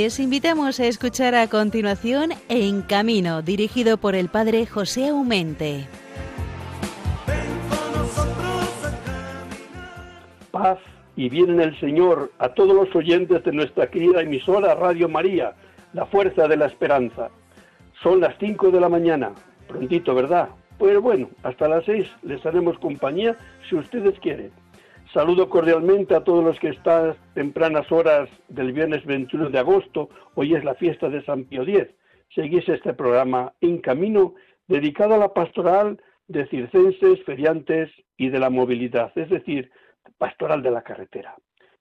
Les invitamos a escuchar a continuación En Camino, dirigido por el padre José Aumente. Paz y bien en el Señor a todos los oyentes de nuestra querida emisora Radio María, la fuerza de la esperanza. Son las 5 de la mañana, prontito, ¿verdad? Pues bueno, hasta las 6 les haremos compañía si ustedes quieren. Saludo cordialmente a todos los que están tempranas horas del viernes 21 de agosto. Hoy es la fiesta de San Pío X. Seguís este programa En Camino dedicado a la pastoral de circenses, feriantes y de la movilidad, es decir, pastoral de la carretera.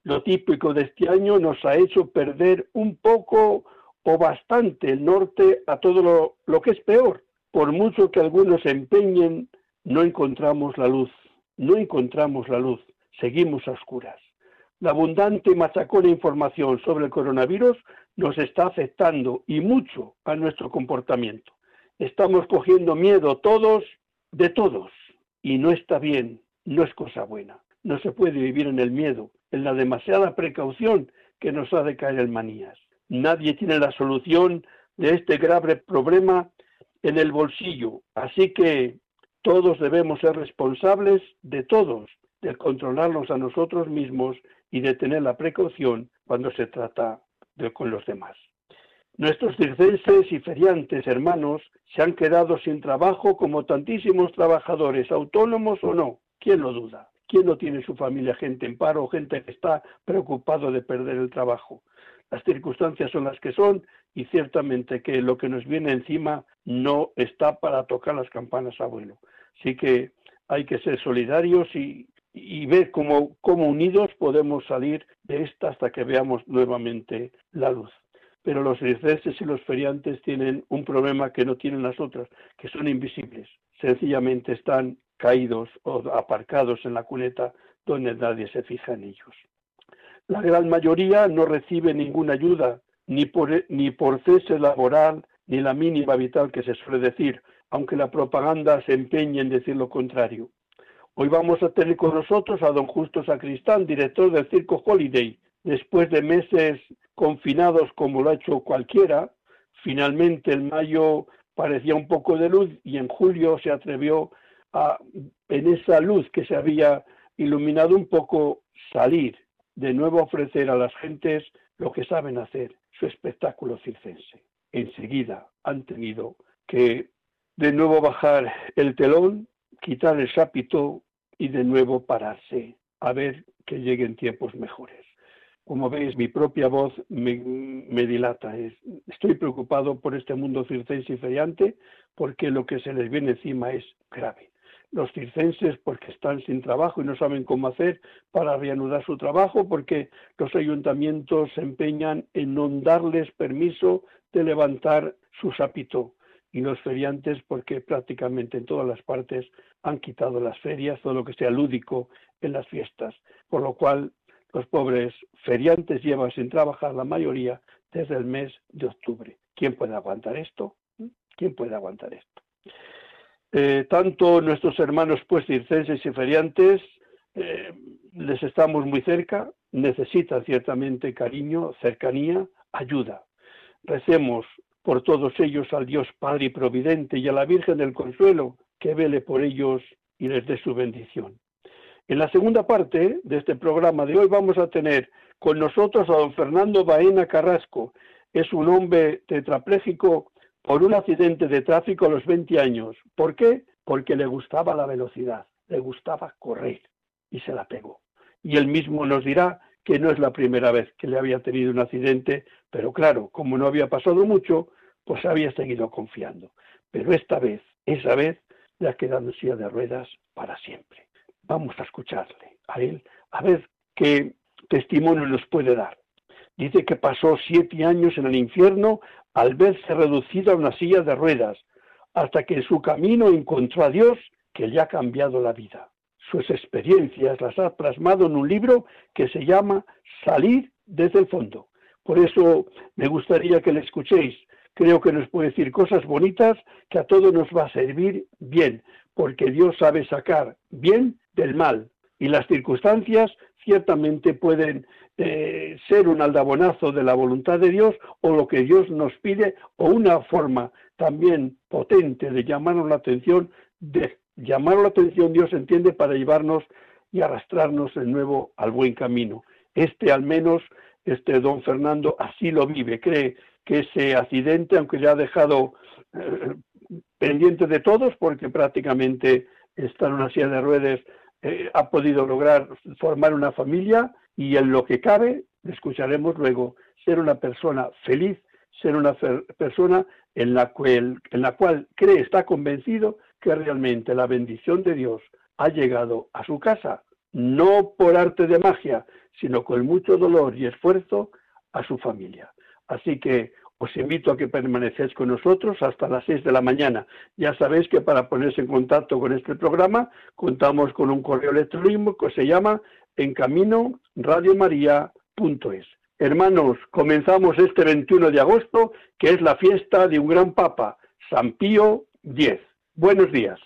Lo típico de este año nos ha hecho perder un poco o bastante el norte a todo lo, lo que es peor. Por mucho que algunos se empeñen, no encontramos la luz, no encontramos la luz seguimos a oscuras. La abundante y machacona información sobre el coronavirus nos está afectando y mucho a nuestro comportamiento. Estamos cogiendo miedo todos de todos y no está bien, no es cosa buena. No se puede vivir en el miedo, en la demasiada precaución que nos ha de caer en manías. Nadie tiene la solución de este grave problema en el bolsillo, así que todos debemos ser responsables de todos de controlarnos a nosotros mismos y de tener la precaución cuando se trata de con los demás. Nuestros circenses y feriantes hermanos se han quedado sin trabajo como tantísimos trabajadores, autónomos o no. ¿Quién lo duda? ¿Quién no tiene su familia gente en paro, gente que está preocupado de perder el trabajo? Las circunstancias son las que son y ciertamente que lo que nos viene encima no está para tocar las campanas a vuelo. Así que hay que ser solidarios y, y ver cómo, unidos podemos salir de esta hasta que veamos nuevamente la luz. Pero los circenses y los feriantes tienen un problema que no tienen las otras, que son invisibles. Sencillamente están caídos o aparcados en la cuneta donde nadie se fija en ellos. La gran mayoría no recibe ninguna ayuda, ni por, ni por cese laboral, ni la mínima vital que se suele decir, aunque la propaganda se empeñe en decir lo contrario. Hoy vamos a tener con nosotros a don Justo Sacristán, director del Circo Holiday. Después de meses confinados como lo ha hecho cualquiera, finalmente en mayo parecía un poco de luz y en julio se atrevió a, en esa luz que se había iluminado un poco, salir, de nuevo ofrecer a las gentes lo que saben hacer, su espectáculo circense. Enseguida han tenido que de nuevo bajar el telón, quitar el chapiteau y de nuevo pararse a ver que lleguen tiempos mejores. Como veis, mi propia voz me, dilata. estoy preocupado por este mundo circense y feriante porque lo que se les viene encima es grave. Los circenses porque están sin trabajo y no saben cómo hacer para reanudar su trabajo porque los ayuntamientos se empeñan en no darles permiso de levantar su sapito y los feriantes porque prácticamente en todas las partes han quitado las ferias, todo lo que sea lúdico en las fiestas, por lo cual los pobres feriantes llevan sin trabajar la mayoría desde el mes de octubre. ¿Quién puede aguantar esto? ¿Quién puede aguantar esto? Eh, tanto nuestros hermanos pues circenses y feriantes eh, les estamos muy cerca, necesitan ciertamente cariño, cercanía, ayuda. Recemos por todos ellos al Dios Padre y Providente y a la Virgen del Consuelo, que vele por ellos y les dé su bendición. En la segunda parte de este programa de hoy vamos a tener con nosotros a don Fernando Baena Carrasco. Es un hombre tetrapléjico por un accidente de tráfico a los 20 años. ¿Por qué? Porque le gustaba la velocidad, le gustaba correr y se la pegó. Y él mismo nos dirá que no es la primera vez que le había tenido un accidente, pero claro, como no había pasado mucho, pues había seguido confiando. Pero esta vez, esa vez, le ha quedado en silla de ruedas para siempre. Vamos a escucharle a él, a ver qué testimonio nos puede dar. Dice que pasó siete años en el infierno al verse reducido a una silla de ruedas, hasta que en su camino encontró a Dios que le ha cambiado la vida. Sus experiencias las ha plasmado en un libro que se llama Salir desde el fondo. Por eso me gustaría que le escuchéis creo que nos puede decir cosas bonitas que a todos nos va a servir bien, porque Dios sabe sacar bien del mal y las circunstancias ciertamente pueden eh, ser un aldabonazo de la voluntad de Dios o lo que Dios nos pide o una forma también potente de llamarnos la atención, de llamar la atención Dios entiende para llevarnos y arrastrarnos de nuevo al buen camino. Este al menos, este don Fernando así lo vive, cree que ese accidente, aunque le ha dejado eh, pendiente de todos, porque prácticamente está en una silla de ruedas, eh, ha podido lograr formar una familia y en lo que cabe, escucharemos luego, ser una persona feliz, ser una persona en la, cual, en la cual cree, está convencido que realmente la bendición de Dios ha llegado a su casa, no por arte de magia, sino con mucho dolor y esfuerzo a su familia. Así que os invito a que permanecéis con nosotros hasta las 6 de la mañana. Ya sabéis que para ponerse en contacto con este programa contamos con un correo electrónico que se llama encaminoradiomaria.es. Hermanos, comenzamos este 21 de agosto, que es la fiesta de un gran papa, San Pío X. Buenos días.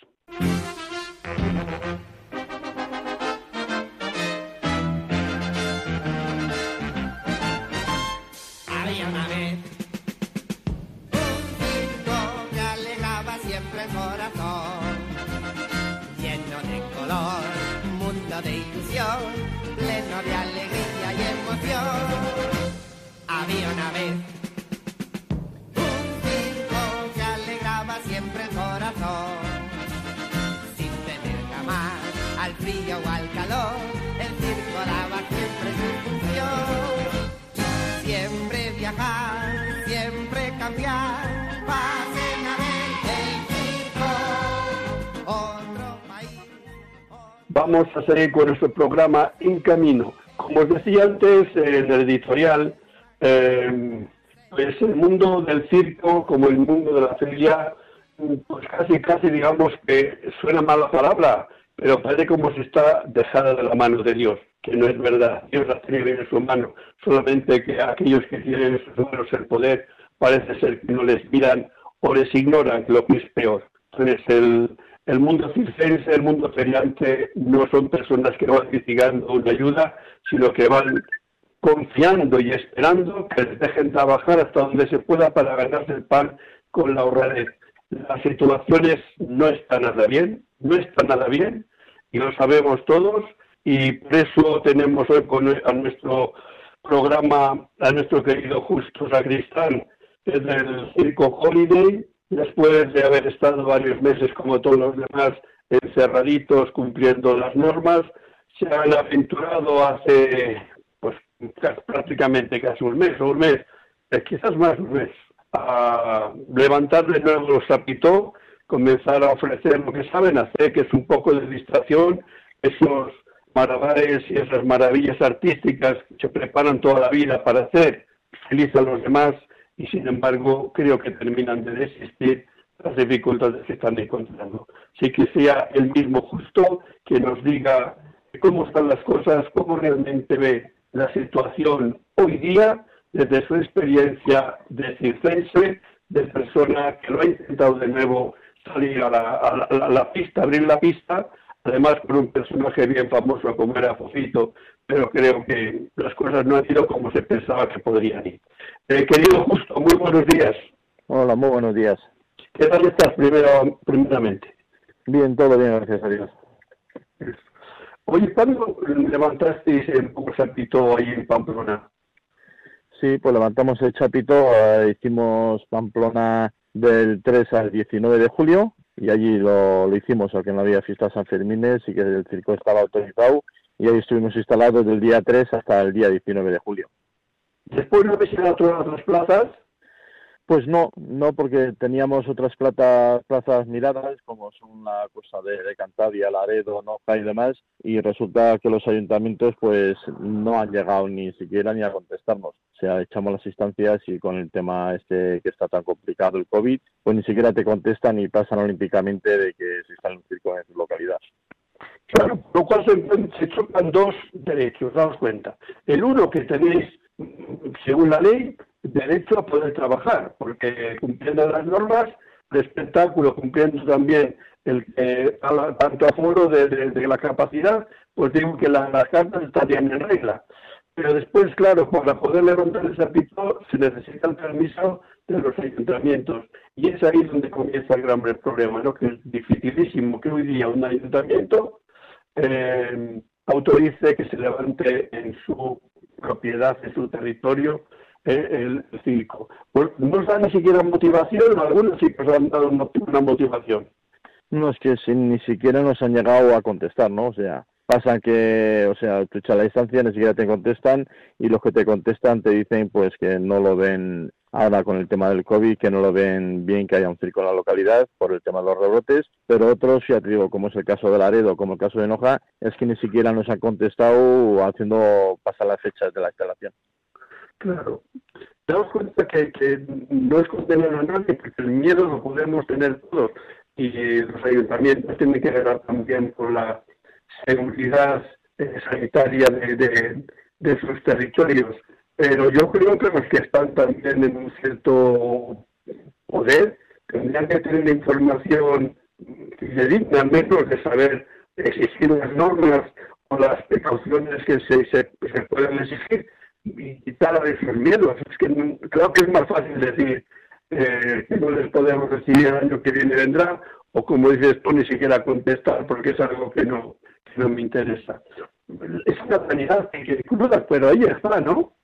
Vamos a seguir con nuestro programa En Camino. Como os decía antes en el editorial, eh, pues el mundo del circo, como el mundo de la feria, pues casi, casi digamos que suena mala palabra, pero parece como si está dejada de la mano de Dios, que no es verdad. Dios la tiene en su mano, solamente que aquellos que tienen en sus manos el poder parece ser que no les miran o les ignoran, lo que es peor. Entonces, el, mundo circense, el mundo feriante, no son personas que van criticando una ayuda, sino que van confiando y esperando que les dejen trabajar hasta donde se pueda para ganarse el pan con la honradez. Las situaciones no están nada bien, no están nada bien, y lo sabemos todos, y por eso tenemos hoy con, a nuestro programa, a nuestro querido Justo Sacristán, del Circo Holiday, después de haber estado varios meses como todos los demás encerraditos cumpliendo las normas, se han aventurado hace pues prácticamente casi un mes o un mes, eh, quizás más un mes, a levantar de nuevo los apitó, comenzar a ofrecer lo que saben hacer, que es un poco de distracción, esos malabares y esas maravillas artísticas que se preparan toda la vida para hacer feliz a los demás y sin embargo creo que terminan de desistir las dificultades que están encontrando. Sí que sea el mismo justo que nos diga cómo están las cosas, cómo realmente ve la situación hoy día desde su experiencia de circense, de persona que lo ha intentado de nuevo salir a la, pista, abrir la pista, además con un personaje bien famoso como era Fofito, pero creo que las cosas no han ido como se pensaba que podrían ir. Eh, querido Justo, muy buenos días. Hola, muy buenos días. ¿Qué tal estás primero, primeramente? Bien, todo bien, gracias a Dios. Oye, ¿cuándo levantasteis el chapito ahí en Pamplona? Sí, pues levantamos el chapito, eh, hicimos Pamplona del 3 al 19 de julio y allí lo, lo hicimos, aunque no había fiestas San Fermines y que el circo estaba autorizado y ahí estuvimos instalados del día 3 hasta el día 19 de julio. ¿Después no habéis a otras plazas? Pues no, no porque teníamos otras plazas, plazas miradas, como son la cosa de, de Cantabria, Laredo, Noja y demás, y resulta que los ayuntamientos pues no han llegado ni siquiera ni a contestarnos. O sea, echamos las instancias y con el tema este que está tan complicado, el COVID, pues ni siquiera te contestan y pasan olímpicamente de que se en un circo en su localidad. Claro, lo cual se, chocan dos derechos, daos cuenta. El uno que tenéis, según la ley, derecho a poder trabajar, porque cumpliendo las normas de espectáculo, cumpliendo también el tanto aforo de, de, la capacidad, pues digo que las cartas estarían en regla. Pero después, claro, para poder levantar ese pito se necesita el permiso de los ayuntamientos. Y es ahí donde comienza el gran problema, ¿no? que es dificilísimo que hoy día un ayuntamiento eh, autorice que se levante en su propiedad, en su territorio, eh, el, circo. Pues no da ni siquiera motivación, algunos sí que han dado una motivación. No, es que ni siquiera nos han llegado a contestar, ¿no? O sea, pasa que, o sea, tú echas la distancia, ni siquiera te contestan y los que te contestan te dicen pues que no lo ven ahora con el tema del COVID, que no lo ven bien que haya un circo en la localidad por el tema de los rebrotes, pero otros, ya te digo, como es el caso de Laredo, como el caso de Noja, es que ni siquiera nos han contestado haciendo pasar las fechas de la instalación. Claro. Damos cuenta que, que no es contener a nadie, porque el miedo lo podemos tener todos y los ayuntamientos tienen que ver también con la seguridad eh, sanitaria de, de, sus territorios. Pero yo creo que los que están también en un cierto poder tendrían que tener información digna, al menos de saber exigir las normas o las precauciones que se, se, pueden exigir y quitar a esos miedos. Es que creo que es más fácil decir eh, que no les podemos recibir el año que viene vendrá, o como dices tú, ni siquiera contestar porque es algo que no, no me interesa. Es una vanidad que, que cruda, pero ahí está, ¿no?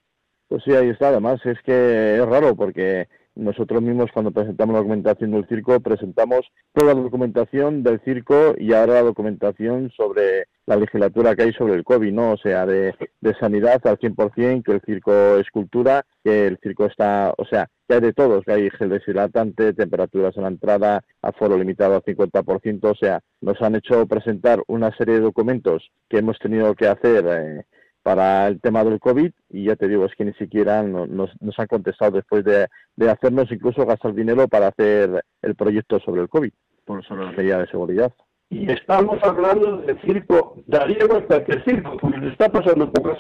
Pues sí, ahí está. Además, es que es raro porque nosotros mismos cuando presentamos la documentación del circo presentamos toda la documentación del circo y ahora la documentación sobre la legislatura que hay sobre el COVID, ¿no? O sea, de, de sanidad al 100%, que el circo es cultura, que el circo está, o sea, que hay de todos, que hay gel deshidratante, temperaturas en la entrada, aforo limitado al 50%, o sea, nos han hecho presentar una serie de documentos que hemos tenido que hacer eh, para el tema del COVID y ya te digo, es que ni siquiera nos, nos han contestado después de, de, hacernos incluso gastar dinero para hacer el proyecto sobre el COVID, por sobre la medida de seguridad. Y estamos hablando del circo, daría cuenta que el circo, porque le está pasando a todos.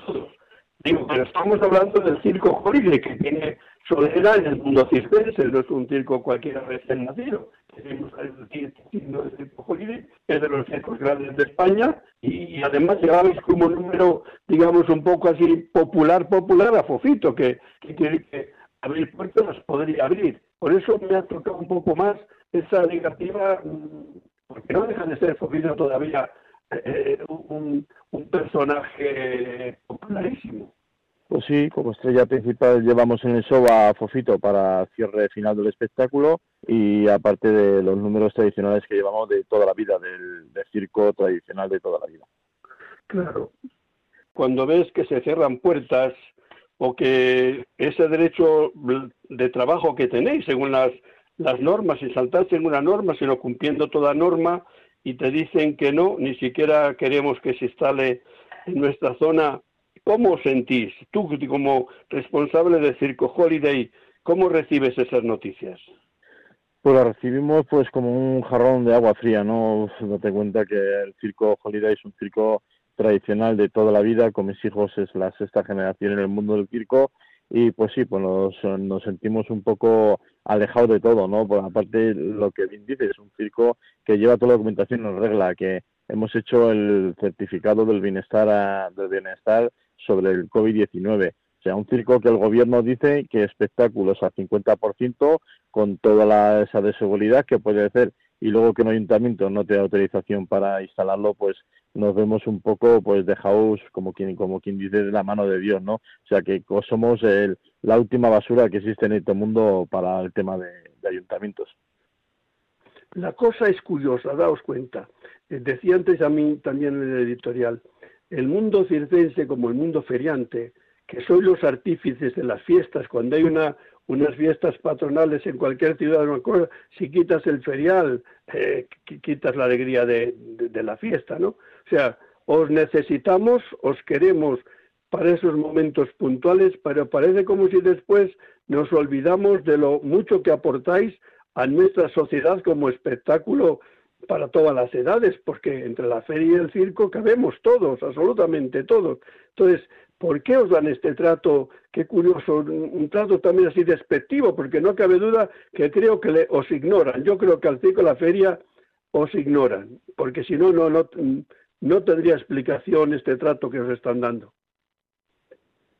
Digo, pero estamos hablando del circo Holiday, que tiene solera en el mundo circense, no es un circo cualquiera recién nacido. Tenemos el Holiday, es de los circos grandes de España, y, además llevabais como número, digamos, un poco así popular, popular a Fofito, que, tiene que abrir puertas, podría abrir. Por eso me ha tocado un poco más esa negativa mm, porque no deja de ser Fofito todavía eh, un, personaje popularísimo. Pues sí, como estrella principal llevamos en el show a Fofito para cierre final del espectáculo y aparte de los números tradicionales que llevamos de toda la vida, del, circo tradicional de toda la vida. Claro. Cuando ves que se cierran puertas o que ese derecho de trabajo que tenéis según las las normas, sin saltarse en una norma, sino cumpliendo toda norma, y te dicen que no, ni siquiera queremos que se instale en nuestra zona. ¿Cómo os sentís? Tú, como responsable de Circo Holiday, ¿cómo recibes esas noticias? Pues las recibimos pues como un jarrón de agua fría, ¿no? Date cuenta que el Circo Holiday es un circo tradicional de toda la vida, con mis hijos es la sexta generación en el mundo del circo y pues sí, pues nos, nos sentimos un poco alejados de todo, ¿no? Por aparte, lo que bien dice, es un circo que lleva toda la documentación en regla, que hemos hecho el certificado del bienestar, del bienestar sobre el COVID-19. O sea, un circo que el gobierno dice que espectáculos al 50% con toda la, esa de seguridad que puede hacer y luego que un ayuntamiento no te da autorización para instalarlo, pues nos vemos un poco pues dejados como quien como quien dice de la mano de Dios, ¿no? O sea que somos el, la última basura que existe en este mundo para el tema de, ayuntamientos. La cosa es curiosa, daos cuenta. Eh, decía antes a mí también en el editorial, el mundo circense como el mundo feriante, que soy los artífices de las fiestas, cuando hay una, unas fiestas patronales en cualquier ciudad, si quitas el ferial, eh, quitas la alegría de, la fiesta, ¿no? O sea, os necesitamos, os queremos para esos momentos puntuales, pero parece como si después nos olvidamos de lo mucho que aportáis a nuestra sociedad como espectáculo para todas las edades, porque entre la feria y el circo cabemos todos, absolutamente todos. Entonces, ¿Por qué os dan este trato? Qué curioso, un trato también así despectivo, porque no cabe duda que creo que os ignoran. Yo creo que al circo la feria os ignoran, porque si no, no, no tendría explicación este trato que os están dando.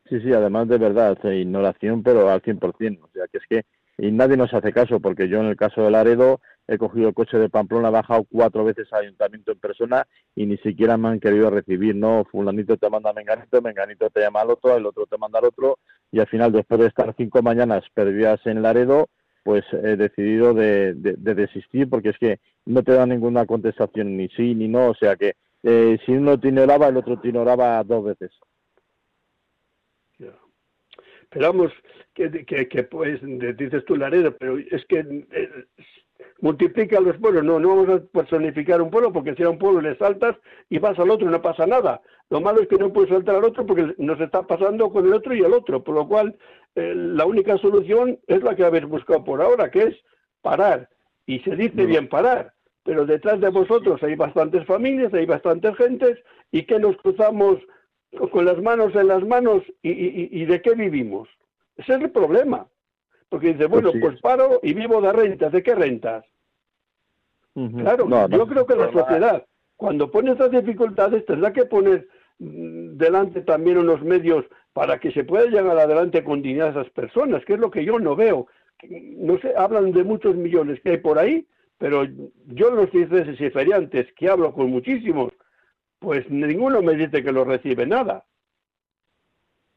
Sí, sí, además de verdad, ignoración, pero al 100%. O sea, que es que y nadie nos hace caso, porque yo en el caso de Laredo he cogido el coche de Pamplona, he bajado cuatro veces al ayuntamiento en persona y ni siquiera me han querido recibir, ¿no? Fulanito te manda a Menganito, Menganito te llama al otro, el otro te manda al otro, y al final, después de estar cinco mañanas perdidas en Laredo, pues he decidido de, desistir, porque es que no te da ninguna contestación, ni sí ni no, o sea que eh, si uno te ignoraba, el otro te ignoraba dos veces. Pero vamos, que, que, pues, dices tú Laredo, pero es que eh, multiplica los pueblos, no, no vamos a personificar un pueblo porque si a un pueblo le saltas y vas al otro y no pasa nada. Lo malo es que no puedes saltar al otro porque nos está pasando con el otro y el otro, por lo cual eh, la única solución es la que habéis buscado por ahora, que es parar. Y se dice bien parar, pero detrás de vosotros hay bastantes familias, hay bastantes gentes y que nos cruzamos con las manos en las manos y, de qué vivimos. Ese es el problema. Porque dice, bueno, pues, pues paro y vivo de rentas. ¿De qué rentas? Claro, yo creo que la sociedad, cuando pone estas dificultades, tendrá que poner mm, delante también unos medios para que se pueda llegar adelante con dignidad a esas personas, que es lo que yo no veo. No sé, hablan de muchos millones que hay por ahí, pero yo los dices y feriantes, que hablo con muchísimos, pues ninguno me dice que lo recibe nada.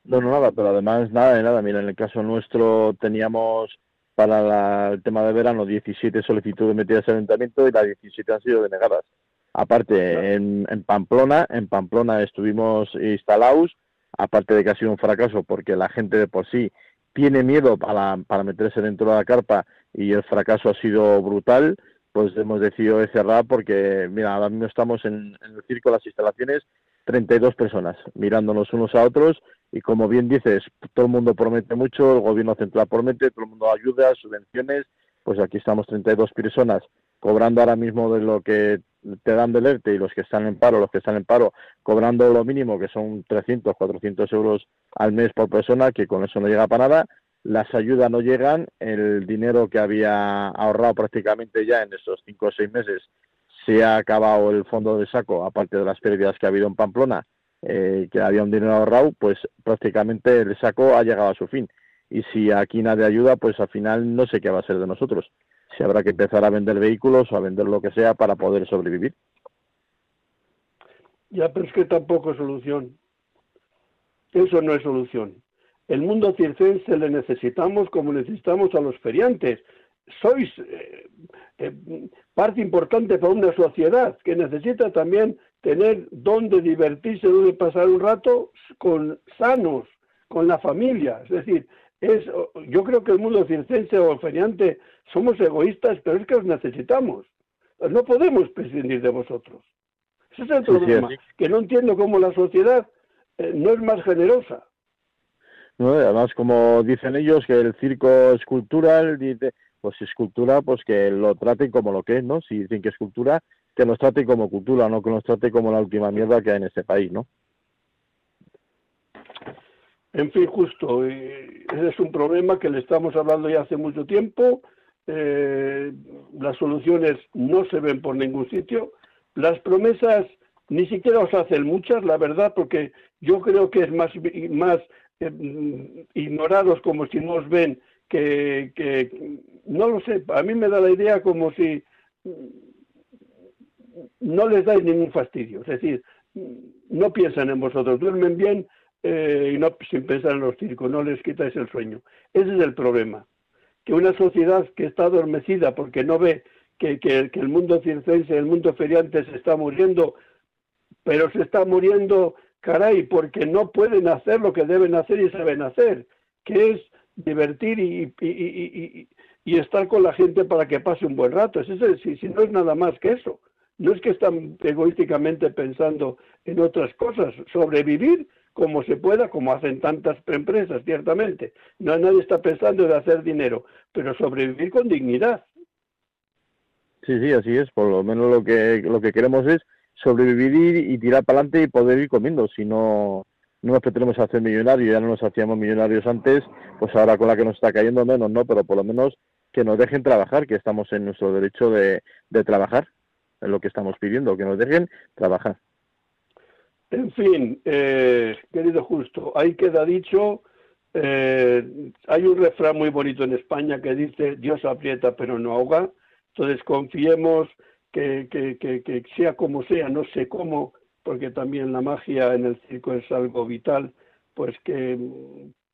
No, no, nada, pero además nada de nada. Mira, en el caso nuestro teníamos para el tema de verano 17 solicitudes metidas en ayuntamiento y las 17 han sido denegadas. Aparte, en, Pamplona, en Pamplona estuvimos instalados, aparte de que ha sido un fracaso porque la gente de por sí tiene miedo para, para meterse dentro de la carpa y el fracaso ha sido brutal pues hemos decidido cerrar porque, mira, ahora mismo estamos en, el circo, las instalaciones, 32 personas mirándonos unos a otros y como bien dices, todo el mundo promete mucho, el gobierno central promete, todo el mundo ayuda, subvenciones, pues aquí estamos 32 personas cobrando ahora mismo de lo que te dan del ERTE y los que están en paro, los que están en paro, cobrando lo mínimo, que son 300, 400 euros al mes por persona, que con eso no llega para nada, las ayudas no llegan, el dinero que había ahorrado prácticamente ya en esos cinco o seis meses se ha acabado el fondo de saco, aparte de las pérdidas que ha habido en Pamplona, eh, que había un dinero ahorrado, pues prácticamente el saco ha llegado a su fin. Y si aquí nadie ayuda, pues al final no sé qué va a ser de nosotros. Si habrá que empezar a vender vehículos o a vender lo que sea para poder sobrevivir. Ya, pero es que tampoco es solución. Eso no es solución. El mundo circense le necesitamos como necesitamos a los feriantes. Sois eh, eh, parte importante para una sociedad que necesita también tener donde divertirse, donde pasar un rato con sanos, con la familia. Es decir, es, yo creo que el mundo circense o feriante somos egoístas, pero es que os necesitamos. No podemos prescindir de vosotros. Ese es el problema, que no entiendo cómo la sociedad eh, no es más generosa. Además, como dicen ellos, que el circo es cultural, dice, pues si es cultura, pues que lo traten como lo que es, ¿no? Si dicen que es cultura, que nos traten como cultura, no que nos trate como la última mierda que hay en este país, ¿no? En fin, justo, ese es un problema que le estamos hablando ya hace mucho tiempo, eh, las soluciones no se ven por ningún sitio, las promesas ni siquiera os hacen muchas, la verdad, porque yo creo que es más, más eh, ignorados como si no os ven, que, no lo sé, a mí me da la idea como si no les dais ningún fastidio, es decir, no piensan en vosotros, duermen bien eh, y no sin pensar en los circos, no les quitáis el sueño. Ese es el problema, que una sociedad que está adormecida porque no ve que, el mundo circense, el mundo feriante se está muriendo, pero se está muriendo caray, porque no pueden hacer lo que deben hacer y saben hacer, que es divertir y, estar con la gente para que pase un buen rato. Si no es nada más que eso. No es que están egoísticamente pensando en otras cosas, sobrevivir como se pueda, como hacen tantas empresas, ciertamente. No nadie está pensando en hacer dinero, pero sobrevivir con dignidad. Sí, sí, así es. Por lo menos lo que lo que queremos es sobrevivir y, tirar para adelante y poder ir comiendo. Si no, no nos pretendemos hacer millonarios, ya no nos hacíamos millonarios antes, pues ahora con la que nos está cayendo menos, ¿no? Pero por lo menos que nos dejen trabajar, que estamos en nuestro derecho de, de trabajar, lo que estamos pidiendo, que nos dejen trabajar. En fin, eh, querido Justo, ahí queda dicho, eh, hay un refrán muy bonito en España que dice, Dios aprieta pero no ahoga, entonces confiemos que, que, que, sea como sea, no sé cómo, porque también la magia en el circo es algo vital, pues que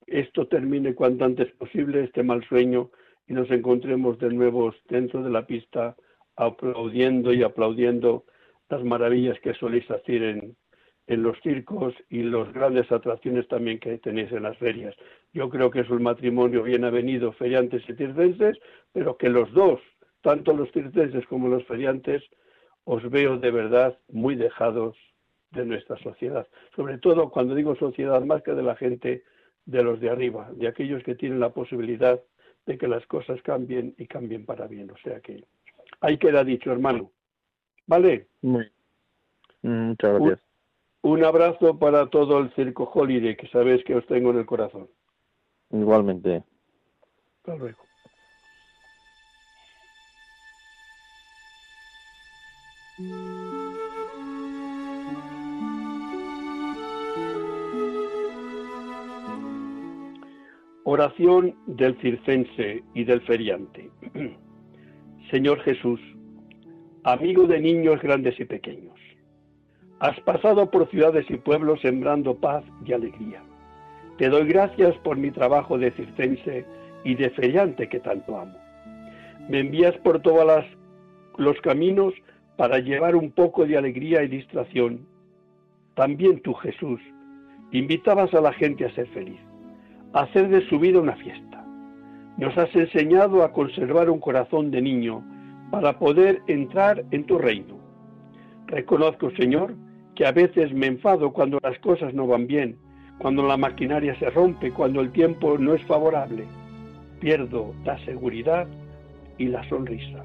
esto termine cuanto antes posible, este mal sueño, y nos encontremos de nuevo dentro de la pista aplaudiendo y aplaudiendo las maravillas que soléis hacer en, en los circos y las grandes atracciones también que tenéis en las ferias. Yo creo que es un matrimonio bien avenido, feriantes y circenses, pero que los dos, tanto los circenses como los feriantes, os veo de verdad muy dejados de nuestra sociedad. Sobre todo cuando digo sociedad, más que de la gente de los de arriba, de aquellos que tienen la posibilidad de que las cosas cambien y cambien para bien. O sea que ahí queda dicho, hermano. ¿Vale? Muy. Muchas gracias. Un abrazo para todo el Circo Holiday, que sabéis que os tengo en el corazón. Igualmente. Hasta luego. Oración del circense y del feriante. Señor Jesús, amigo de niños grandes y pequeños Has pasado por ciudades y pueblos sembrando paz y alegría. Te doy gracias por mi trabajo de circense y de feriante que tanto amo. Me envías por todos los caminos para llevar un poco de alegría y distracción. También tú, Jesús, invitabas a la gente a ser feliz, a hacer de su vida una fiesta. Nos has enseñado a conservar un corazón de niño para poder entrar en tu reino. Reconozco, Señor, que a veces me enfado cuando las cosas no van bien, cuando la maquinaria se rompe, cuando el tiempo no es favorable. Pierdo la seguridad y la sonrisa.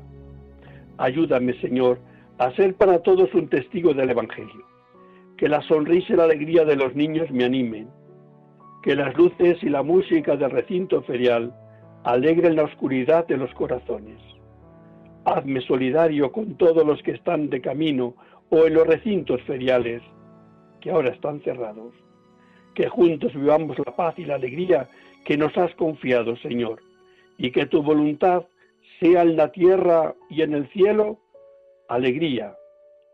Ayúdame, Señor, a ser para todos un testigo del Evangelio. Que la sonrisa y la alegría de los niños me animen. Que las luces y la música del recinto ferial alegren la oscuridad de los corazones. Hazme solidario con todos los que están de camino o en los recintos feriales que ahora están cerrados. Que juntos vivamos la paz y la alegría que nos has confiado, Señor, y que tu voluntad sea en la tierra y en el cielo alegría,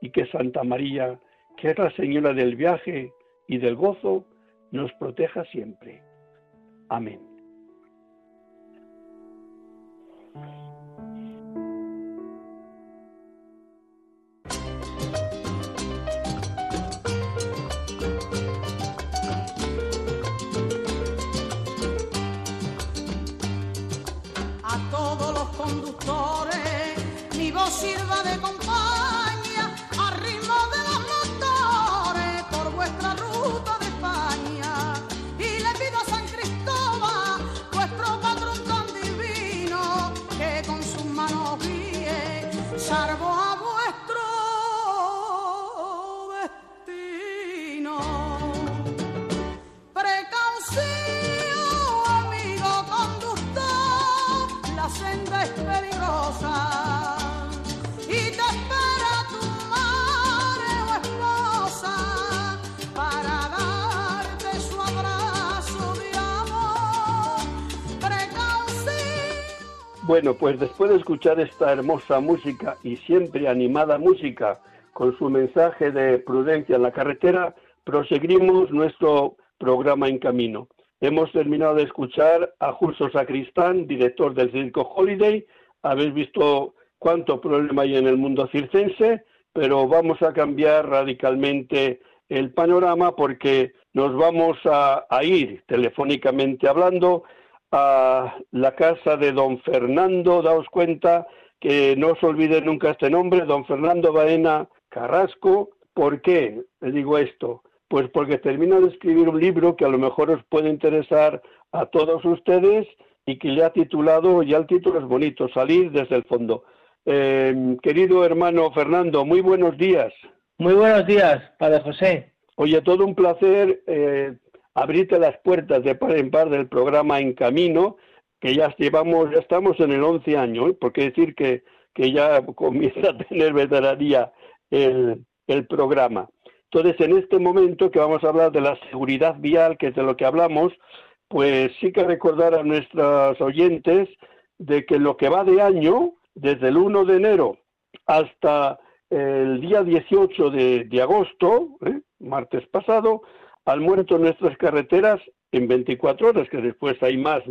y que Santa María, que es la señora del viaje y del gozo, nos proteja siempre. Amén. Bueno, pues después de escuchar esta hermosa música y siempre animada música con su mensaje de prudencia en la carretera, proseguimos nuestro programa en camino. Hemos terminado de escuchar a Justo Sacristán, director del Circo Holiday. Habéis visto cuánto problema hay en el mundo circense, pero vamos a cambiar radicalmente el panorama porque nos vamos a, a ir telefónicamente hablando a la casa de don Fernando, daos cuenta que no os olvide nunca este nombre, don Fernando Baena Carrasco. ¿Por qué le digo esto? Pues porque termina de escribir un libro que a lo mejor os puede interesar a todos ustedes y que le ha titulado, ya el título es bonito, Salir desde el fondo. Eh, querido hermano Fernando, muy buenos días. Muy buenos días, Padre José. Oye, todo un placer eh, abrirte las puertas de par en par del programa En Camino, que ya llevamos, ya estamos en el 11 año, ¿eh? porque decir que, que ya comienza a tener veteranía el, el programa. Entonces, en este momento que vamos a hablar de la seguridad vial, que es de lo que hablamos, pues sí que recordar a nuestros oyentes de que lo que va de año, desde el 1 de enero hasta el día 18 de, agosto, ¿eh? martes pasado, han muerto nuestras carreteras en 24 horas, que después hay más,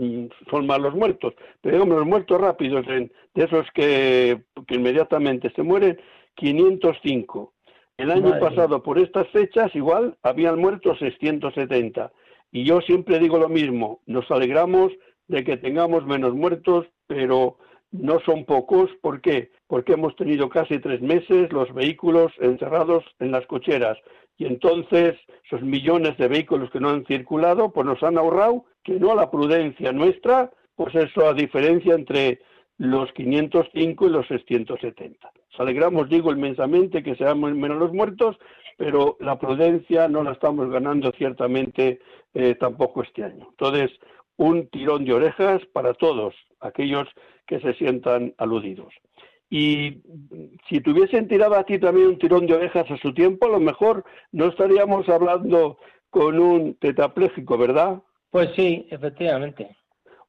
son más los muertos, pero digamos los muertos rápidos, de esos que, inmediatamente se mueren, 505. El año pasado, por estas fechas, igual, habían muerto 670. Y yo siempre digo lo mismo, nos alegramos de que tengamos menos muertos, pero no son pocos. ¿Por qué? Porque hemos tenido casi tres meses los vehículos encerrados en las cocheras. Y entonces esos millones de vehículos que no han circulado, pues nos han ahorrado que no a la prudencia nuestra, pues eso a diferencia entre los 505 y los 670. Nos alegramos, digo, inmensamente que sean menos los muertos, pero la prudencia no la estamos ganando ciertamente eh, tampoco este año. Entonces, un tirón de orejas para todos aquellos que se sientan aludidos. Y si tuviesen tirado a ti también un tirón de orejas a su tiempo, a lo mejor no estaríamos hablando con un tetrapléjico, ¿verdad? Pues sí, efectivamente.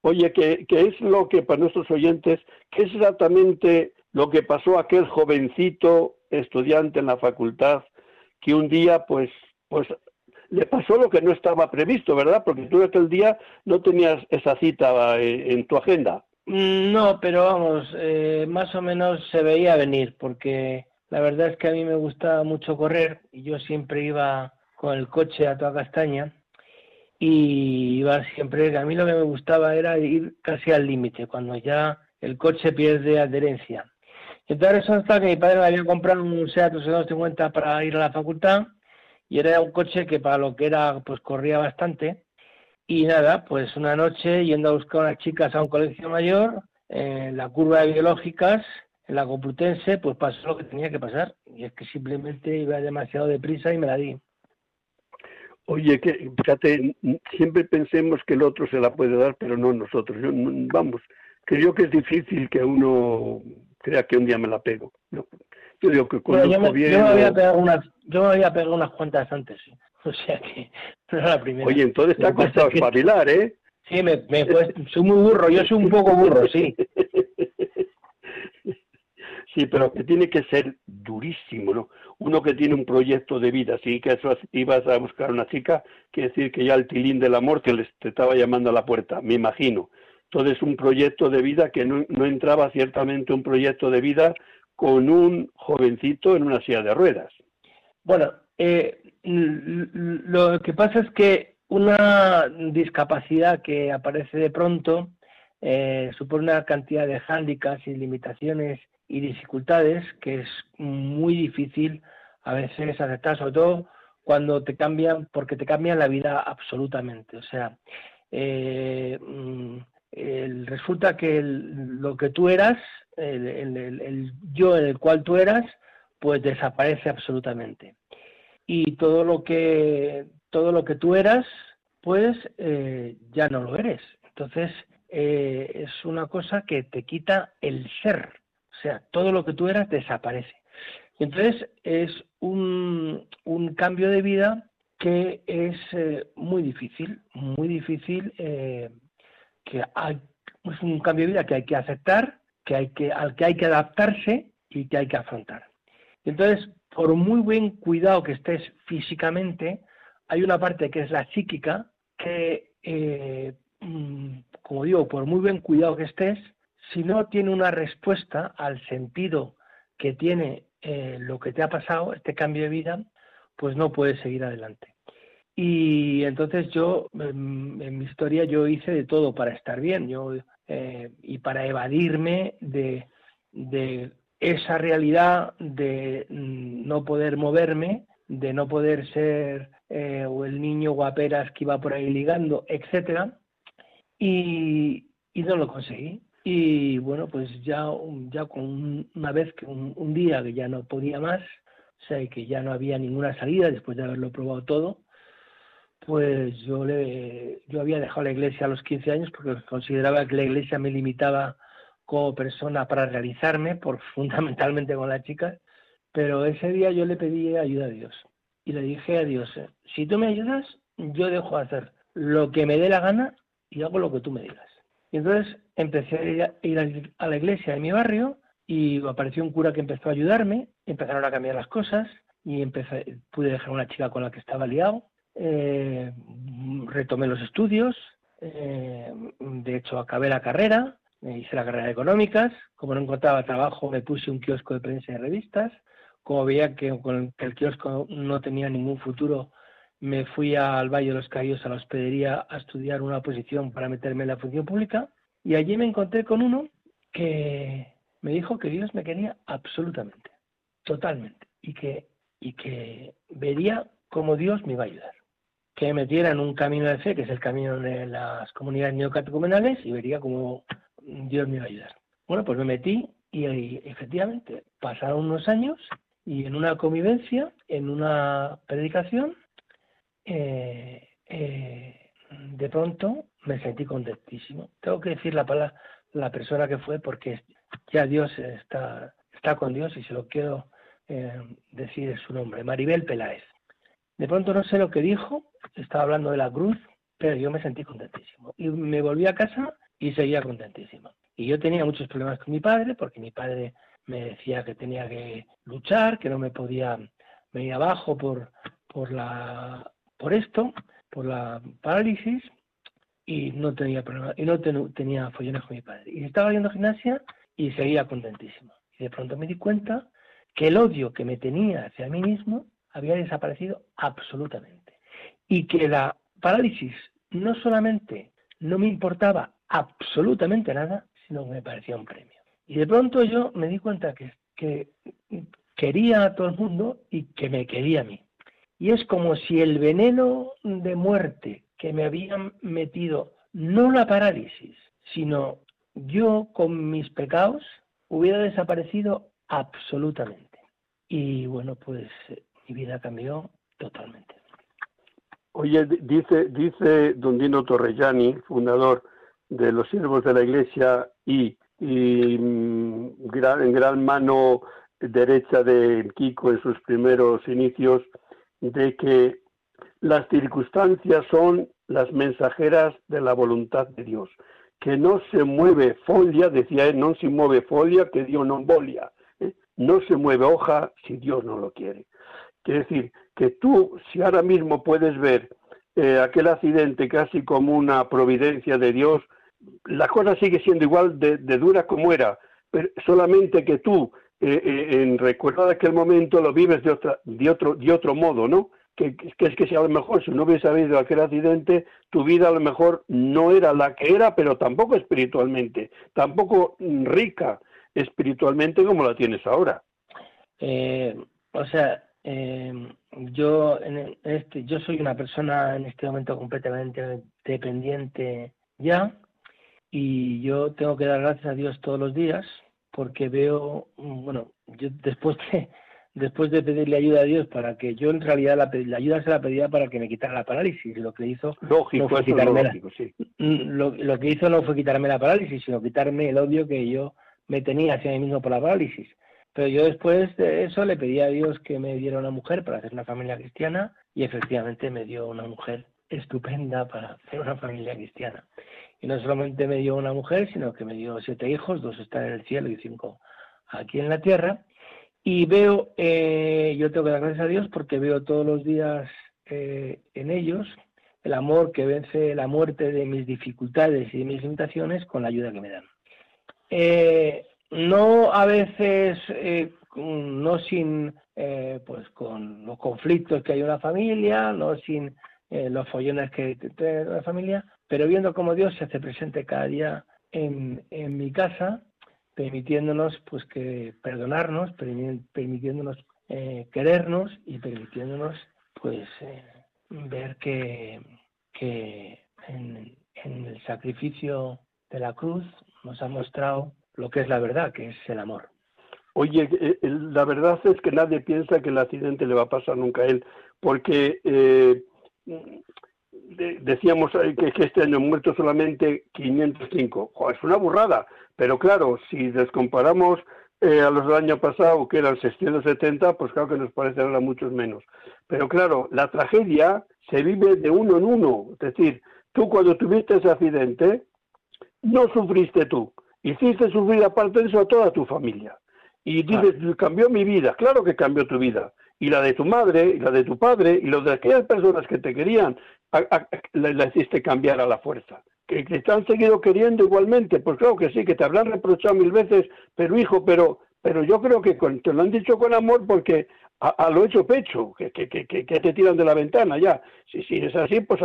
Oye, ¿qué, ¿qué, es lo que para nuestros oyentes, qué es exactamente lo que pasó a aquel jovencito estudiante en la facultad que un día, pues, pues le pasó lo que no estaba previsto, ¿verdad? Porque tú aquel día no tenías esa cita eh, en tu agenda. Mm, no, pero vamos, eh, más o menos se veía venir, porque la verdad es que a mí me gusta mucho correr y yo siempre iba con el coche a toda castaña y iba siempre, a mí lo que me gustaba era ir casi al límite, cuando ya el coche pierde adherencia. Entonces resulta que mi padre me había comprado un Seat 250 para ir a la facultad y era un coche que para lo que era pues corría bastante y nada pues una noche yendo a buscar unas chicas a un colegio mayor en la curva de biológicas en la Complutense pues pasó lo que tenía que pasar y es que simplemente iba demasiado deprisa y me la di Oye, que fíjate, siempre pensemos que el otro se la puede dar, pero no nosotros. vamos, creo que es difícil que uno crea que un día me la pego. Yo digo que yo me, bien. Yo me, había pegado unas, yo me había pegado unas cuantas antes, sí. O sea que no era la primera. Oye, entonces te ha costado espabilar, ¿eh? Sí, me, me soy muy burro, yo soy un poco burro, sí. Sí, pero que tiene que ser durísimo, ¿no? Uno que tiene un proyecto de vida, sí, que eso ibas a buscar una chica, quiere decir que ya el tilín del amor que les te estaba llamando a la puerta, me imagino. Entonces, un proyecto de vida que no, no entraba ciertamente un proyecto de vida con un jovencito en una silla de ruedas. Bueno, eh, lo que pasa es que una discapacidad que aparece de pronto eh, supone una cantidad de hándicaps y limitaciones y dificultades que es muy difícil a veces aceptar, sobre todo cuando te cambian, porque te cambian la vida absolutamente. O sea, eh, mm, resulta que lo que tú eras el, yo en el cual tú eras, pues desaparece absolutamente. Y todo lo que, todo lo que tú eras, pues eh, ya no lo eres. Entonces, eh, es una cosa que te quita el ser. O sea, todo lo que tú eras desaparece. Y entonces es un, un cambio de vida que es eh, muy difícil, muy difícil, que hay, es un cambio de vida que hay que aceptar, que hay que, al que hay que adaptarse y que hay que afrontar. Entonces, por muy buen cuidado que estés físicamente, hay una parte que es la psíquica, que, eh, mm, como digo, por muy buen cuidado que estés, si no tiene una respuesta al sentido que tiene eh, lo que te ha pasado, este cambio de vida, pues no puedes seguir adelante. Y entonces yo, en, en mi historia, yo hice de todo para estar bien. Yo eh, y para evadirme de, esa realidad de mm, no poder moverme, de no poder ser eh, o el niño guaperas que iba por ahí ligando, etcétera, y, no lo conseguí. Y bueno, pues ya, ya con una vez que un, día que ya no podía más, o sea, que ya no había ninguna salida después de haberlo probado todo, pues yo, le, yo había dejado la iglesia a los 15 años porque consideraba que la iglesia me limitaba como persona para realizarme, por fundamentalmente con las chicas, pero ese día yo le pedí ayuda a Dios. y le dije a Dios, si tú me ayudas, yo dejo de hacer lo que me dé la gana y hago lo que tú me digas. Y entonces empecé a ir a, a la iglesia de mi barrio y apareció un cura que empezó a ayudarme, empezaron a cambiar las cosas y empecé, pude dejar una chica con la que estaba liado, eh, retomé los estudios, eh, de hecho acabé la carrera, hice la carrera de económicas, como no encontraba trabajo me puse un kiosco de prensa y revistas, como veía que con el kiosco no tenía ningún futuro, me fui al Valle de los Caídos a la hospedería a estudiar una posición para meterme en la función pública. Y allí me encontré con uno que me dijo que Dios me quería absolutamente, totalmente, y que, y que vería cómo Dios me iba a ayudar. Que me metiera en un camino de fe, que es el camino de las comunidades neocatecumenales, y vería cómo Dios me iba a ayudar. Bueno, pues me metí y, y efectivamente pasaron unos años y en una convivencia, en una predicación, eh, eh, de pronto me sentí contentísimo. Tengo que decir la palabra, la persona que fue porque ya Dios está, está con Dios y se lo quiero eh, decir su nombre, Maribel Peláez. De pronto no sé lo que dijo, estaba hablando de la cruz, pero yo me sentí contentísimo. Y me volví a casa y seguía contentísimo. Y yo tenía muchos problemas con mi padre, porque mi padre me decía que tenía que luchar, que no me podía venir abajo por, por, la, por esto, por la parálisis, y no tenía problema, y no tenía follones con mi padre. Y estaba yendo a gimnasia y seguía contentísimo. Y de pronto me di cuenta que el odio que me tenía hacia mí mismo había desaparecido absolutamente. Y que la parálisis no solamente no me importaba absolutamente nada, sino que me parecía un premio. Y de pronto yo me di cuenta que, que quería a todo el mundo y que me quería a mí. Y es como si el veneno de muerte que me habían metido, no la parálisis, sino yo con mis pecados, hubiera desaparecido absolutamente. Y bueno, pues mi vida cambió totalmente. Oye, dice, dice don Dino Torrellani, fundador de los siervos de la Iglesia y mm, en gran mano derecha de Kiko en sus primeros inicios, de que las circunstancias son las mensajeras de la voluntad de Dios, que no se mueve folia, decía él, no se mueve folia, que Dios no volia, ¿eh? no se mueve hoja si Dios no lo quiere. Quiere decir que tú, si ahora mismo puedes ver eh, aquel accidente casi como una providencia de Dios, la cosa sigue siendo igual de, dura como era, pero solamente que tú, eh, eh, en recuerdo de aquel momento, lo vives de, otra, de, otro, de otro modo, ¿no? Que, es que si a lo mejor si no hubiese habido aquel accidente, tu vida a lo mejor no era la que era, pero tampoco espiritualmente, tampoco rica espiritualmente como la tienes ahora. O sea, yo en este, yo soy una persona en este momento completamente dependiente ya y yo tengo que dar gracias a Dios todos los días porque veo, bueno, yo después de, después de pedirle ayuda a Dios para que yo en realidad la, ayuda se la pedía para que me quitara la parálisis, lo que hizo lógico, no fue quitarme lógico, sí. Mm, lo, lo, que hizo no fue quitarme la parálisis, sino quitarme el odio que yo me tenía hacia mí mismo por la parálisis. Pero yo después de eso le pedí a Dios que me diera una mujer para hacer una familia cristiana y efectivamente me dio una mujer estupenda para hacer una familia cristiana. Y no solamente me dio una mujer, sino que me dio siete hijos, dos están en el cielo y cinco aquí en la tierra. Y veo, eh, yo tengo que dar gracias a Dios porque veo todos los días eh, en ellos el amor que vence la muerte de mis dificultades y de mis limitaciones con la ayuda que me dan. Eh, no a veces, no sin, pues con los conflictos que hay en la familia, no sin los follones que tiene la familia, pero viendo cómo Dios se hace presente cada día en, en mi casa, permitiéndonos pues que perdonarnos, permitiéndonos eh, querernos y permitiéndonos pues eh, ver que, que en, el sacrificio de la cruz nos ha mostrado lo que es la verdad, que es el amor. Oye, eh, la verdad es que nadie piensa que el accidente le va a pasar nunca a él, porque decíamos que, este año han muerto solamente 505. es una burrada, pero claro, si descomparamos eh, a los del año pasado, que eran 670, pues claro que nos parece ahora muchos menos. Pero claro, la tragedia se vive de uno en uno. Es decir, tú cuando tuviste ese accidente, no sufriste tú, hiciste sufrir aparte de eso a toda tu familia. Y dices, cambió mi vida, claro que cambió tu vida. Y la de tu madre, y la de tu padre, y lo de aquellas personas que te querían, la, hiciste cambiar a la fuerza. Que, te han seguido queriendo igualmente, pues claro que sí, que te habrán reprochado mil veces, pero hijo, pero, pero yo creo que te lo han dicho con amor porque a, lo hecho pecho, que, que, que, que, te tiran de la ventana ya. Si, si es así, pues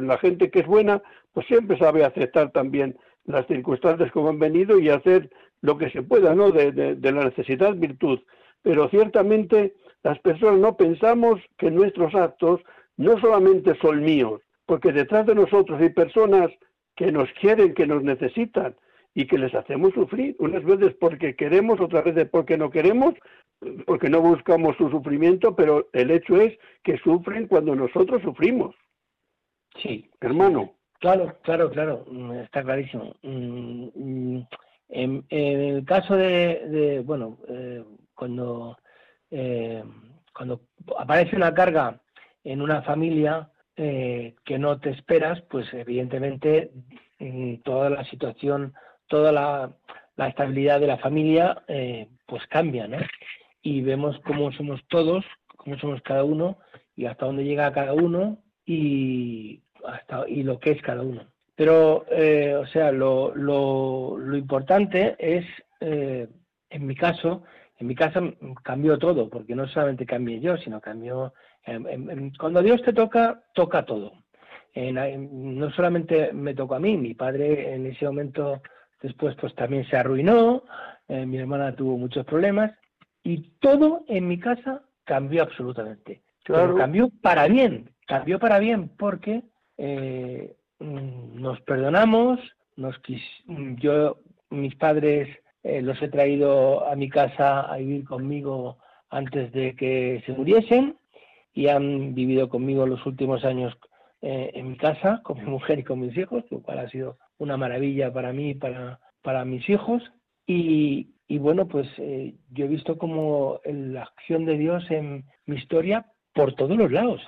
la gente que es buena, pues siempre sabe aceptar también las circunstancias como han venido y hacer lo que se pueda, ¿no? De, de, la necesidad virtud. Pero ciertamente las personas no pensamos que nuestros actos no solamente son míos, porque detrás de nosotros hay personas que nos quieren, que nos necesitan y que les hacemos sufrir, unas veces porque queremos, otras veces porque no queremos, porque no buscamos su sufrimiento, pero el hecho es que sufren cuando nosotros sufrimos. Sí. Hermano. Claro, claro, claro, mm, está clarísimo. Mm, mm, en, el caso de, bueno, eh, cuando, eh, cuando aparece una carga en una familia eh, que no te esperas, pues evidentemente toda la situación, toda la, la estabilidad de la familia, pues cambia, ¿no? Y vemos cómo somos todos, cómo somos cada uno y hasta dónde llega cada uno y hasta y lo que es cada uno. Pero, eh, o sea, lo, lo, lo importante es, eh, en mi caso, en mi casa cambió todo, porque no solamente cambié yo, sino cambió... cuando Dios te toca, toca todo. no solamente me tocó a mí, mi padre en ese momento después pues también se arruinó, eh, mi hermana tuvo muchos problemas y todo en mi casa cambió absolutamente. Pero cambió para bien, cambió para bien porque eh, Mm, nos perdonamos, nos yo, mis padres eh, los he traído a mi casa a vivir conmigo antes de que se muriesen y han vivido conmigo los últimos años eh, en mi casa, con mi mujer y con mis hijos, lo cual ha sido una maravilla para mí y para, para mis hijos. Y, bueno, pues eh, yo he visto como la acción de Dios en mi historia por todos los lados,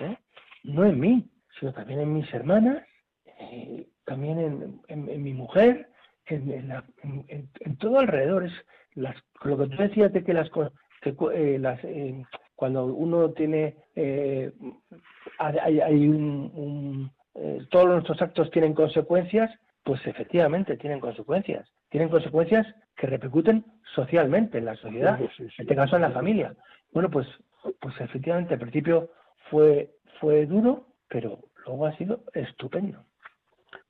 no en mí, sino también en mis hermanas, eh, también en, mi mujer, en, todo alrededor. Es las, lo que tú decías de que las, que, eh, las eh, cuando uno tiene, hay, un, todos nuestros actos tienen consecuencias, pues efectivamente tienen consecuencias. Tienen consecuencias que repercuten socialmente en la sociedad, en este caso en la familia. Bueno, pues, pues efectivamente al principio fue, fue duro, pero luego ha sido estupendo.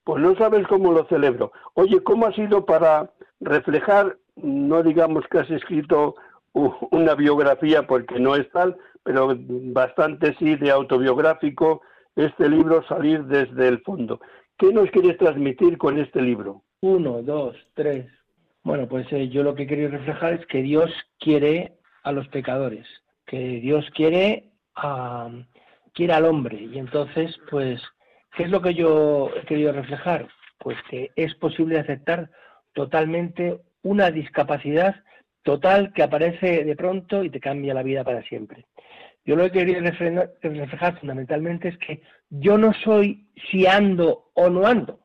Pues no sabes cómo lo celebro. Oye, ¿cómo ha sido para reflejar, no digamos que has escrito una biografía porque no es tal, pero bastante sí de autobiográfico, este libro Salir desde el fondo. ¿Qué nos quieres transmitir con este libro? Uno, dos, tres. Bueno, pues eh, yo lo que quiero reflejar es que Dios quiere a los pecadores, que Dios quiere, a, quiere al hombre. Y entonces, pues ¿Qué es lo que yo he querido reflejar? Pues que es posible aceptar totalmente una discapacidad total que aparece de pronto y te cambia la vida para siempre. Yo lo que quería reflejar fundamentalmente es que yo no soy si ando o no ando,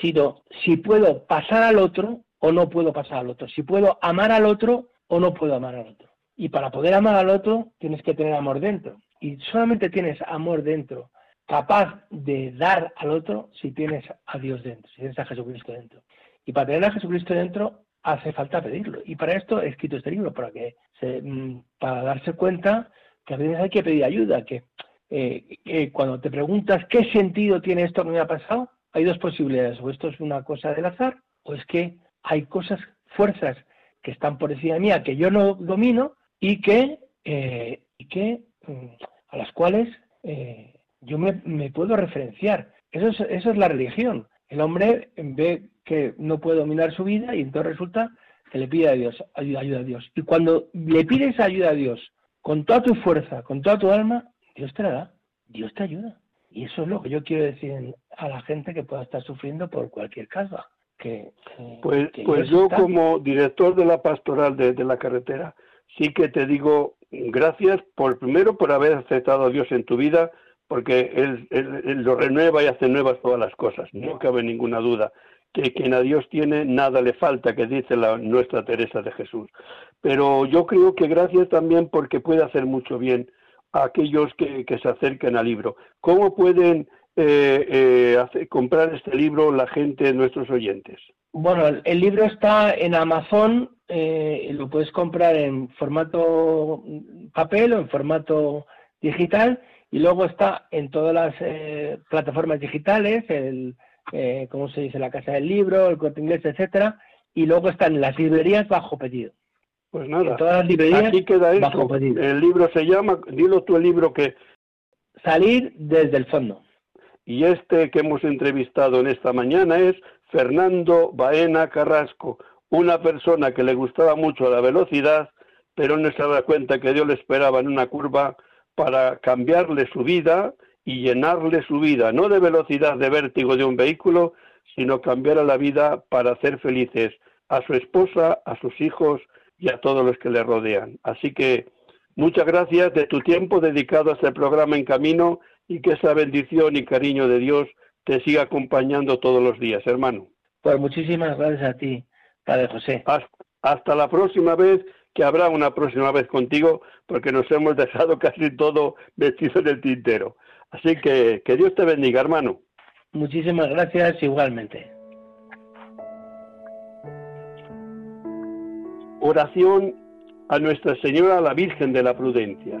sino si puedo pasar al otro o no puedo pasar al otro, si puedo amar al otro o no puedo amar al otro. Y para poder amar al otro tienes que tener amor dentro. Y solamente tienes amor dentro capaz de dar al otro si tienes a Dios dentro, si tienes a Jesucristo dentro. Y para tener a Jesucristo dentro hace falta pedirlo. Y para esto he escrito este libro, para, que mm, para darse cuenta que a veces hay que pedir ayuda, que eh, cuando te preguntas qué sentido tiene esto que me ha pasado, hay dos posibilidades. O esto es una cosa del azar, o es que hay cosas, fuerzas que están por encima mía que yo no domino y que, eh, y que a las cuales eh, yo me, puedo referenciar. Eso es, eso es la religión. El hombre ve que no puede dominar su vida y entonces resulta que le pide a Dios, ayuda, ayuda a Dios. Y cuando le pides ayuda a Dios con toda tu fuerza, con toda tu alma, Dios te la da, Dios te ayuda. Y eso es lo que yo quiero decir a la gente que pueda estar sufriendo por cualquier causa. que... pues, pues yo como director de la pastoral de, de, la carretera, sí que te digo gracias por primero por haber aceptado a Dios en tu vida, porque él, lo renueva y hace nuevas todas las cosas, no cabe ninguna duda que quien a Dios tiene nada le falta, que dice la, nuestra Teresa de Jesús. Pero yo creo que gracias también porque puede hacer mucho bien a aquellos que, que se acerquen al libro. ¿Cómo pueden eh, eh, comprar este libro la gente, nuestros oyentes? Bueno, el libro está en Amazon, eh, lo puedes comprar en formato papel o en formato digital y luego está en todas las eh, plataformas digitales, el, eh, ¿cómo se dice? La Casa del Libro, el Corte Inglés, etcétera, y luego están en las librerías bajo pedido. Pues nada, en todas las librerías aquí queda esto. bajo pedido. El libro se llama, dilo tú el libro que... Salir desde el fondo. Y este que hemos entrevistado en esta mañana es Fernando Baena Carrasco, una persona que le gustaba mucho la velocidad, pero no se daba cuenta que Dios le esperaba en una curva para cambiarle su vida y llenarle su vida, no de velocidad, de vértigo de un vehículo, sino cambiar a la vida para hacer felices a su esposa, a sus hijos y a todos los que le rodean. Así que muchas gracias de tu tiempo dedicado a este programa en camino y que esa bendición y cariño de Dios te siga acompañando todos los días, hermano. Pues muchísimas gracias a ti, Padre José. Hasta, hasta la próxima vez, que habrá una próxima vez contigo, porque nos hemos dejado casi todo vestido en el tintero. Así que que Dios te bendiga, hermano. Muchísimas gracias igualmente. Oración a Nuestra Señora la Virgen de la Prudencia.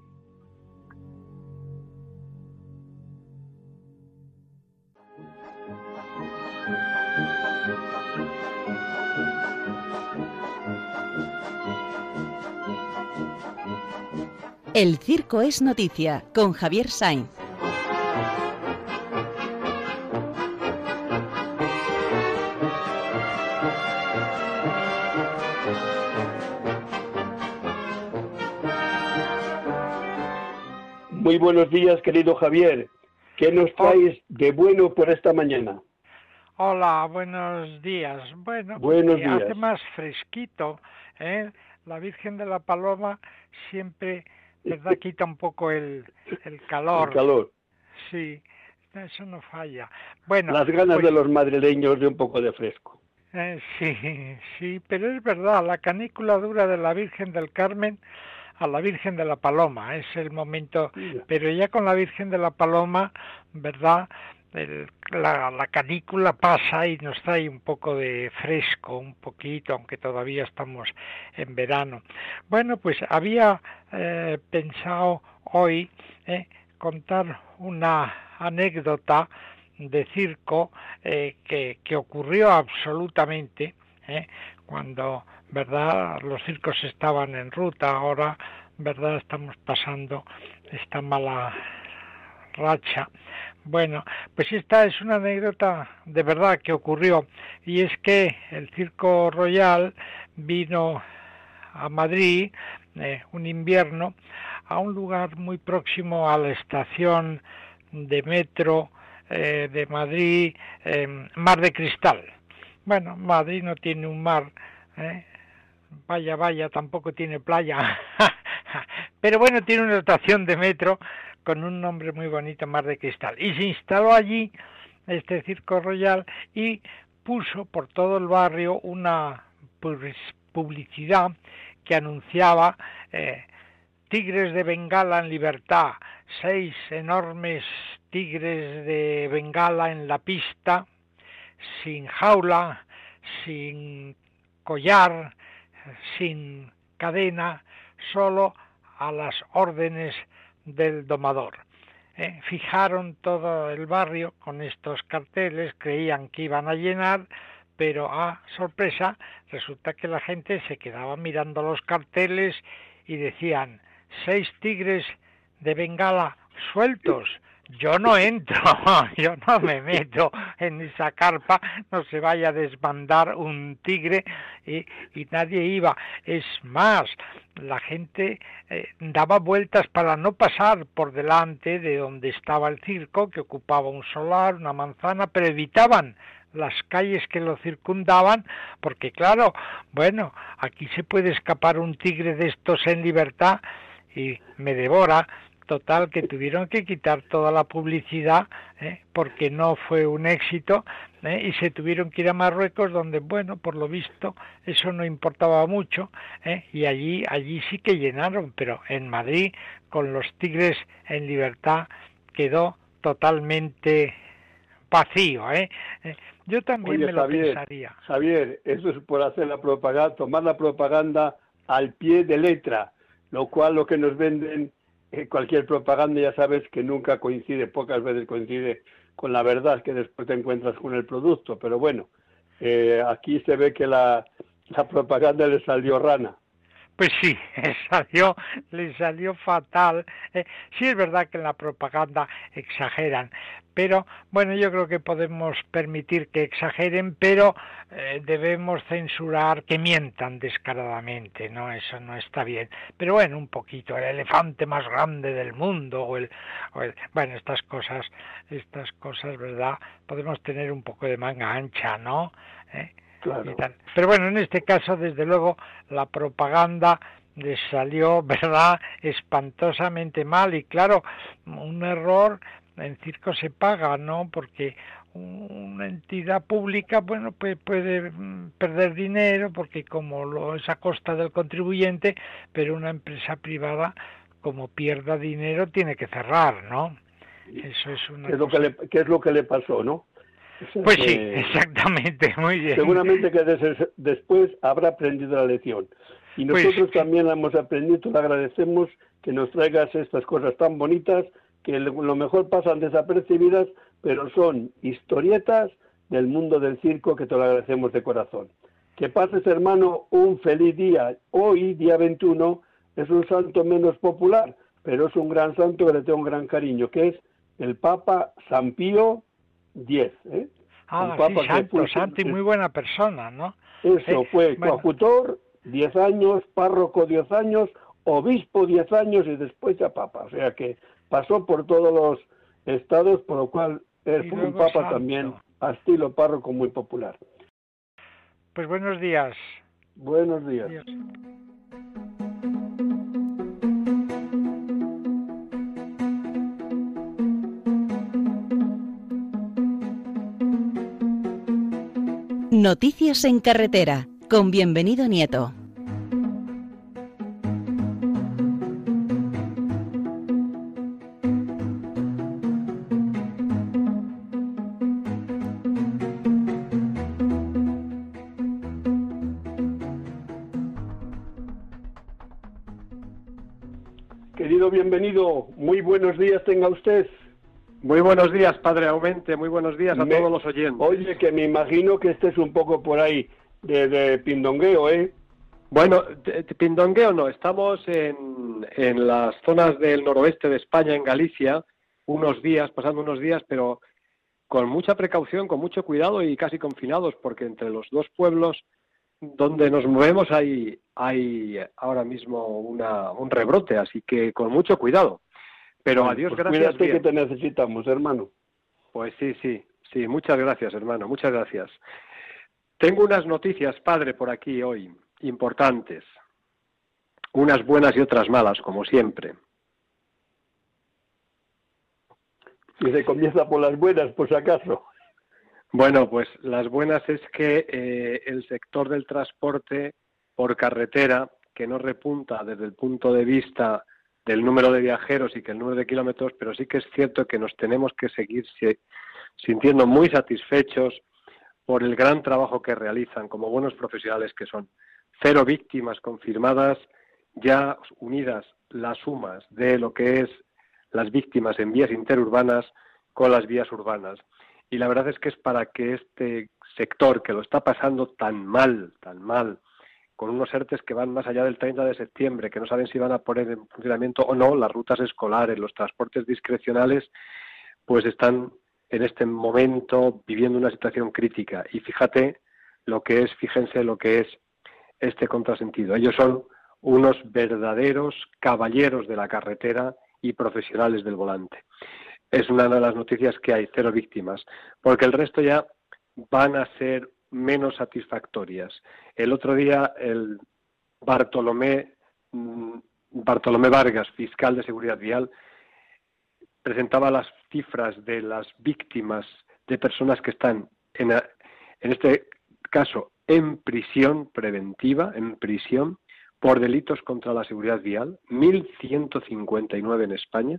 El circo es noticia con Javier Sainz. Muy buenos días, querido Javier. ¿Qué nos traes de bueno por esta mañana? Hola, buenos días. Bueno, Buenos días. hace más fresquito, ¿eh? La Virgen de la Paloma siempre, ¿verdad? Quita un poco el, el calor. El calor. Sí, eso no falla. Bueno, Las ganas pues, de los madrileños de un poco de fresco. eh, sí, sí, pero es verdad, la canícula dura de la Virgen del Carmen a la Virgen de la Paloma, es el momento pero ya con la Virgen de la Paloma, ¿verdad? El- la, la canícula pasa y nos trae un poco de fresco, un poquito, aunque todavía estamos en verano. Bueno, pues había eh, pensado hoy eh, contar una anécdota de circo eh, que, que ocurrió absolutamente eh, cuando verdad los circos estaban en ruta ahora verdad estamos pasando esta mala racha bueno pues esta es una anécdota de verdad que ocurrió y es que el circo royal vino a Madrid eh, un invierno a un lugar muy próximo a la estación de metro eh, de Madrid, eh, Mar de Cristal. Bueno, Madrid no tiene un mar, ¿eh? vaya, vaya, tampoco tiene playa, pero bueno, tiene una estación de metro con un nombre muy bonito, Mar de Cristal. Y se instaló allí este circo royal y puso por todo el barrio una publicidad que anunciaba eh, tigres de Bengala en libertad, seis enormes tigres de Bengala en la pista, sin jaula, sin collar, sin cadena, solo a las órdenes del domador. Eh, fijaron todo el barrio con estos carteles, creían que iban a llenar, pero a sorpresa resulta que la gente se quedaba mirando los carteles y decían seis tigres de Bengala sueltos yo no entro, yo no me meto en esa carpa, no se vaya a desbandar un tigre y, nadie iba. Es más, la gente eh, daba vueltas para no pasar por delante de donde estaba el circo, que ocupaba un solar, una manzana, pero evitaban las calles que lo circundaban, porque claro, bueno, aquí se puede escapar un tigre de estos en libertad y me devora, total que tuvieron que quitar toda la publicidad ¿eh? porque no fue un éxito ¿eh? y se tuvieron que ir a Marruecos donde bueno por lo visto eso no importaba mucho ¿eh? y allí allí sí que llenaron pero en Madrid con los Tigres en libertad quedó totalmente vacío yo también me lo pensaría Javier eso es por hacer la propaganda tomar la propaganda al pie de letra lo cual lo que nos venden eh, cualquier propaganda ya sabes que nunca coincide, pocas veces coincide con la verdad que después te encuentras con el producto, pero bueno, eh, aquí se ve que la, la propaganda le salió rana. Pues sí, le salió, le salió fatal. Eh, sí es verdad que en la propaganda exageran, pero bueno, yo creo que podemos permitir que exageren, pero eh, debemos censurar que mientan descaradamente, ¿no? Eso no está bien. Pero bueno, un poquito, el elefante más grande del mundo, o el, bueno, estas cosas, estas cosas, ¿verdad? Podemos tener un poco de manga ancha, ¿no? ¿Eh? Claro. Pero bueno, en este caso, desde luego, la propaganda les salió, ¿verdad?, espantosamente mal y claro, un error en circo se paga, ¿no? Porque una entidad pública, bueno, pues puede mm, perder dinero porque como lo es a costa del contribuyente, pero una empresa privada como pierda dinero tiene que cerrar, ¿no? Eso es una ¿Qué es, lo que le, ¿qué es lo que le pasó, no? Pues sí, exactamente, muy bien. Seguramente que después habrá aprendido la lección. Y pues nosotros también la hemos aprendido, le agradecemos que nos traigas estas cosas tan bonitas que lo mejor pasan desapercibidas, pero son historietas del mundo del circo que te lo agradecemos de corazón. Que pases, hermano, un feliz día. Hoy, día 21, es un santo menos popular, pero es un gran santo que le tengo un gran cariño, que es el Papa San Pío X. ¿eh? Ah, sí, santo, santo y muy buena persona, ¿no? Eso, fue coadjutor, 10 años, párroco 10 años, obispo 10 años y después ya papa. O sea que pasó por todos los estados, por lo cual es un papa también a estilo párroco muy popular. Pues buenos días. Buenos días. Noticias en carretera, con bienvenido Nieto. bienvenido. Muy buenos días tenga usted. Muy buenos días, Padre Aumente. Muy buenos días a todos los oyentes. Oye, que me imagino que este es un poco por ahí de, pindongueo, ¿eh? Bueno, pindongueo no. Estamos en, en las zonas del noroeste de España, en Galicia, unos días, pasando unos días, pero con mucha precaución, con mucho cuidado y casi confinados, porque entre los dos pueblos donde nos movemos hay, hay ahora mismo una, un rebrote, así que con mucho cuidado. Pero adiós, pues gracias. que te necesitamos, hermano. Pues sí, sí, sí, muchas gracias, hermano, muchas gracias. Tengo unas noticias, padre, por aquí hoy, importantes. Unas buenas y otras malas, como siempre. Y se comienza por las buenas, por si acaso. Bueno, pues las buenas es que eh, el sector del transporte por carretera, que no repunta desde el punto de vista del número de viajeros y que el número de kilómetros, pero sí que es cierto que nos tenemos que seguir sintiendo muy satisfechos por el gran trabajo que realizan como buenos profesionales que son. Cero víctimas confirmadas, ya unidas las sumas de lo que es las víctimas en vías interurbanas con las vías urbanas. Y la verdad es que es para que este sector que lo está pasando tan mal, tan mal, con unos ERTES que van más allá del 30 de septiembre, que no saben si van a poner en funcionamiento o no las rutas escolares, los transportes discrecionales, pues están en este momento viviendo una situación crítica. Y fíjate lo que es, fíjense lo que es este contrasentido. Ellos son unos verdaderos caballeros de la carretera y profesionales del volante. Es una de las noticias que hay, cero víctimas, porque el resto ya van a ser menos satisfactorias. El otro día el Bartolomé, mm, Bartolomé Vargas, fiscal de seguridad vial, presentaba las cifras de las víctimas de personas que están en, en este caso en prisión preventiva, en prisión, por delitos contra la seguridad vial, 1.159 en España.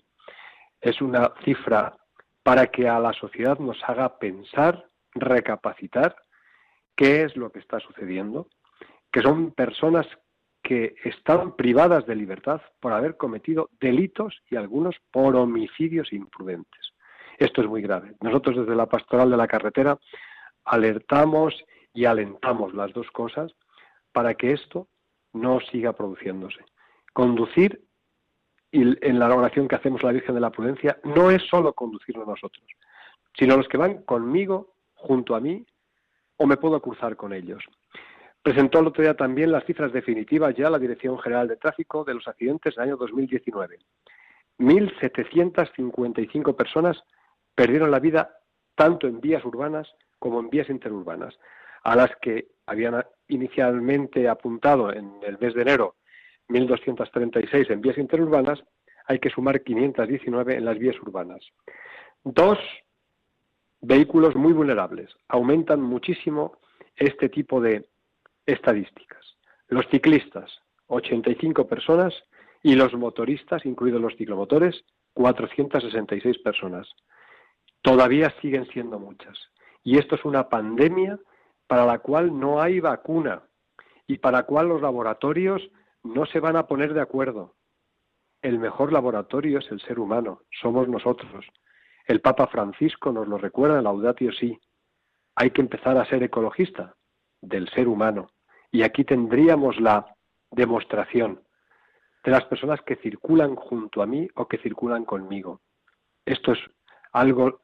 Es una cifra para que a la sociedad nos haga pensar, recapacitar qué es lo que está sucediendo, que son personas que están privadas de libertad por haber cometido delitos y algunos por homicidios imprudentes. Esto es muy grave. Nosotros desde la pastoral de la carretera alertamos y alentamos las dos cosas para que esto no siga produciéndose. Conducir, y en la oración que hacemos la Virgen de la Prudencia, no es solo conducirnos nosotros, sino los que van conmigo, junto a mí, o me puedo cruzar con ellos. Presentó el otro día también las cifras definitivas ya la Dirección General de Tráfico de los accidentes del año 2019. 1.755 personas perdieron la vida tanto en vías urbanas como en vías interurbanas, a las que habían inicialmente apuntado en el mes de enero 1.236 en vías interurbanas, hay que sumar 519 en las vías urbanas. Dos vehículos muy vulnerables. Aumentan muchísimo este tipo de estadísticas. Los ciclistas, 85 personas, y los motoristas, incluidos los ciclomotores, 466 personas. Todavía siguen siendo muchas. Y esto es una pandemia para la cual no hay vacuna y para la cual los laboratorios no se van a poner de acuerdo. El mejor laboratorio es el ser humano, somos nosotros. El Papa Francisco nos lo recuerda en Laudatio Si. Hay que empezar a ser ecologista del ser humano. Y aquí tendríamos la demostración de las personas que circulan junto a mí o que circulan conmigo. Esto es algo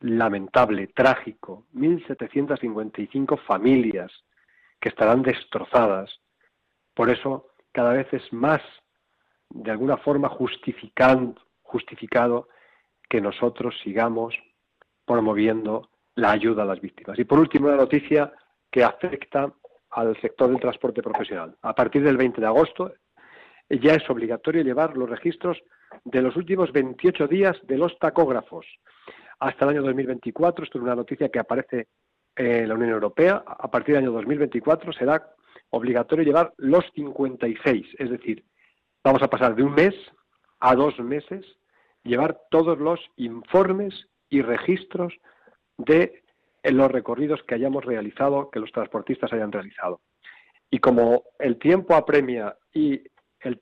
lamentable, trágico, 1.755 familias que estarán destrozadas. Por eso cada vez es más, de alguna forma, justificado que nosotros sigamos promoviendo la ayuda a las víctimas. Y por último, una noticia que afecta al sector del transporte profesional. A partir del 20 de agosto ya es obligatorio llevar los registros de los últimos 28 días de los tacógrafos hasta el año 2024. Esto es una noticia que aparece en la Unión Europea. A partir del año 2024 será obligatorio llevar los 56, es decir, vamos a pasar de un mes a dos meses, llevar todos los informes y registros de los recorridos que hayamos realizado, que los transportistas hayan realizado. Y como el tiempo apremia y el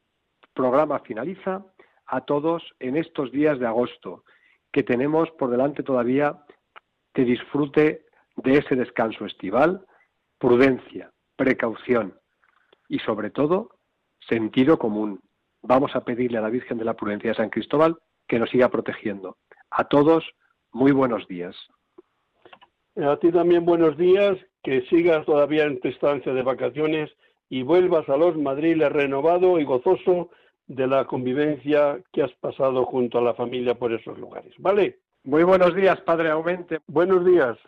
programa finaliza, a todos en estos días de agosto, que tenemos por delante todavía de disfrute de ese descanso estival, prudencia, precaución y sobre todo sentido común. Vamos a pedirle a la Virgen de la Prudencia de San Cristóbal que nos siga protegiendo. A todos, muy buenos días. A ti también buenos días, que sigas todavía en tu estancia de vacaciones y vuelvas a los Madriles renovado y gozoso de la convivencia que has pasado junto a la familia por esos lugares. ¿Vale? Muy buenos días, Padre Aumente. Buenos días.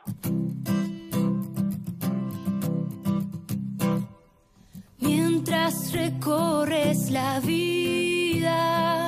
Mientras recorres la vida,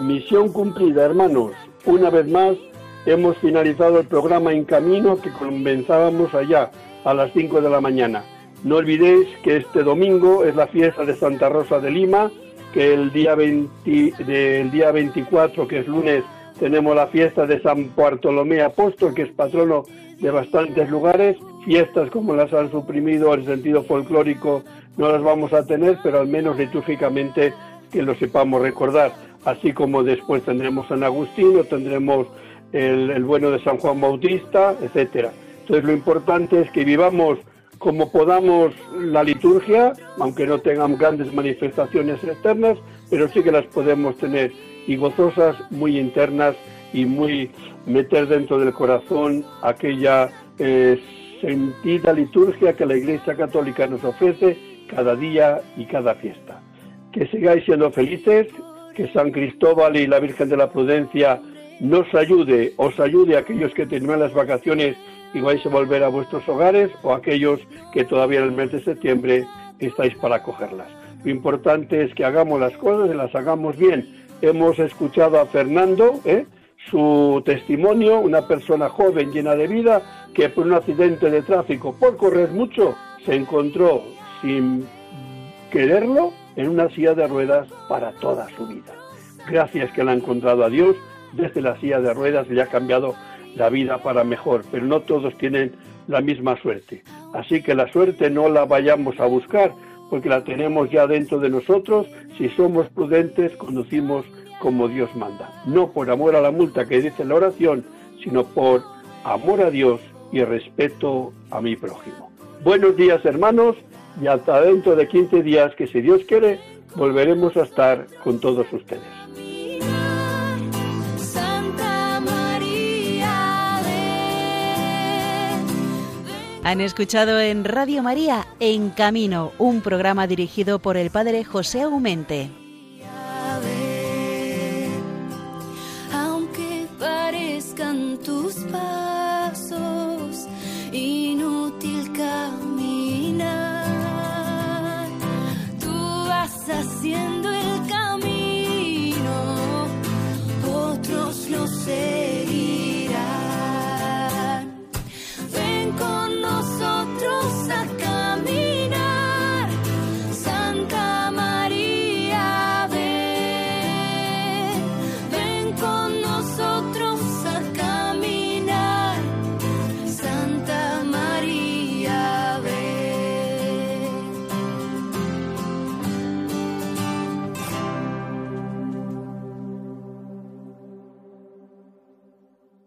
Misión cumplida, hermanos. Una vez más hemos finalizado el programa En Camino que comenzábamos allá a las 5 de la mañana. No olvidéis que este domingo es la fiesta de Santa Rosa de Lima, que el día, 20 del día 24, que es lunes, tenemos la fiesta de San Bartolomé Apóstol, que es patrono de bastantes lugares. Fiestas como las han suprimido en sentido folclórico no las vamos a tener, pero al menos litúrgicamente que lo sepamos recordar. Así como después tendremos San Agustino, tendremos el, el bueno de San Juan Bautista, etcétera. Entonces lo importante es que vivamos como podamos la liturgia, aunque no tengamos grandes manifestaciones externas, pero sí que las podemos tener y gozosas, muy internas y muy meter dentro del corazón aquella eh, sentida liturgia que la Iglesia Católica nos ofrece cada día y cada fiesta. Que sigáis siendo felices, que San Cristóbal y la Virgen de la Prudencia nos ayude, os ayude a aquellos que terminan las vacaciones y vais a volver a vuestros hogares o aquellos que todavía en el mes de septiembre estáis para cogerlas. Lo importante es que hagamos las cosas y las hagamos bien. Hemos escuchado a Fernando, ¿eh? su testimonio, una persona joven llena de vida que por un accidente de tráfico, por correr mucho, se encontró sin quererlo en una silla de ruedas para toda su vida. Gracias que la ha encontrado a Dios, desde la silla de ruedas le ha cambiado la vida para mejor, pero no todos tienen la misma suerte. Así que la suerte no la vayamos a buscar, porque la tenemos ya dentro de nosotros. Si somos prudentes, conducimos como Dios manda. No por amor a la multa que dice la oración, sino por amor a Dios y respeto a mi prójimo. Buenos días hermanos y hasta dentro de 15 días que si Dios quiere volveremos a estar con todos ustedes. Han escuchado en Radio María En Camino, un programa dirigido por el padre José Aumente. Aunque parezcan tus pasos, inútil caminar, tú vas haciendo el camino, otros lo sé.